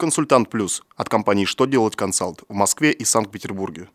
Консультант Плюс от компании «Что делать консалт» в Москве и Санкт-Петербурге.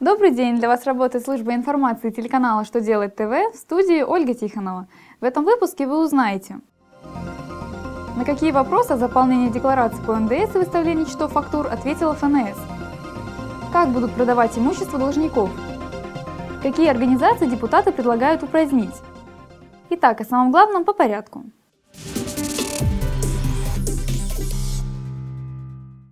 Добрый день! Для вас работает служба информации телеканала «Что делать ТВ» в студии Ольга Тихонова. В этом выпуске вы узнаете, на какие вопросы о заполнении декларации по НДС и выставлении счетов фактур ответила ФНС, как будут продавать имущество должников, какие организации депутаты предлагают упразднить. Итак, о самом главном по порядку.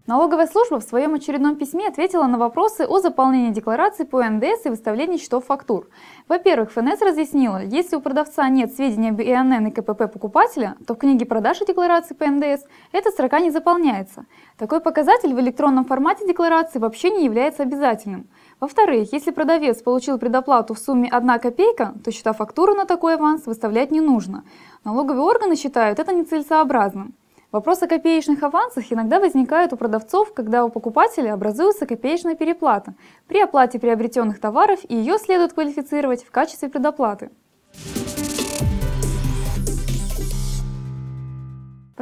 Налоговая служба в своем очередном письме ответила на вопросы о заполнении декларации по НДС и выставлении счетов фактур. Во-первых, ФНС разъяснила, если у продавца нет сведений об ИНН и КПП покупателя, то в книге продаж и декларации по НДС эта строка не заполняется. Такой показатель в электронном формате декларации вообще не является обязательным. Во-вторых, если продавец получил предоплату в сумме 1 копейка, то счета фактуры на такой аванс выставлять не нужно. Налоговые органы считают это нецелесообразным. Вопрос о копеечных авансах иногда возникает у продавцов, когда у покупателя образуется копеечная переплата при оплате приобретенных товаров и ее следует квалифицировать в качестве предоплаты.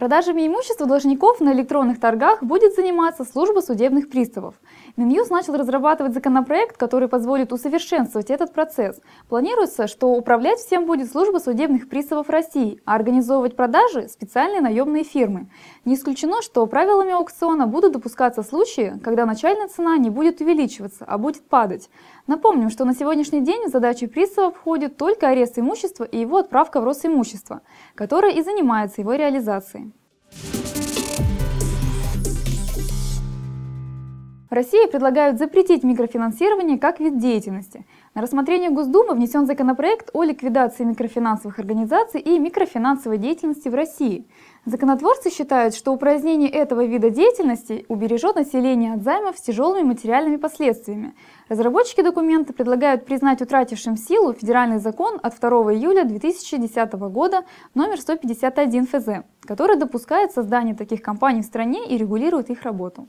Продажами имущества должников на электронных торгах будет заниматься служба судебных приставов. Минюс начал разрабатывать законопроект, который позволит усовершенствовать этот процесс. Планируется, что управлять всем будет служба судебных приставов России, а организовывать продажи – специальные наемные фирмы. Не исключено, что правилами аукциона будут допускаться случаи, когда начальная цена не будет увеличиваться, а будет падать. Напомним, что на сегодняшний день в задачи пристава входит только арест имущества и его отправка в Росимущество, которое и занимается его реализацией. В России предлагают запретить микрофинансирование как вид деятельности. На рассмотрение Госдумы внесен законопроект о ликвидации микрофинансовых организаций и микрофинансовой деятельности в России. Законотворцы считают, что упразднение этого вида деятельности убережет население от займов с тяжелыми материальными последствиями. Разработчики документа предлагают признать утратившим силу федеральный закон от 2 июля 2010 года номер 151 ФЗ, который допускает создание таких компаний в стране и регулирует их работу.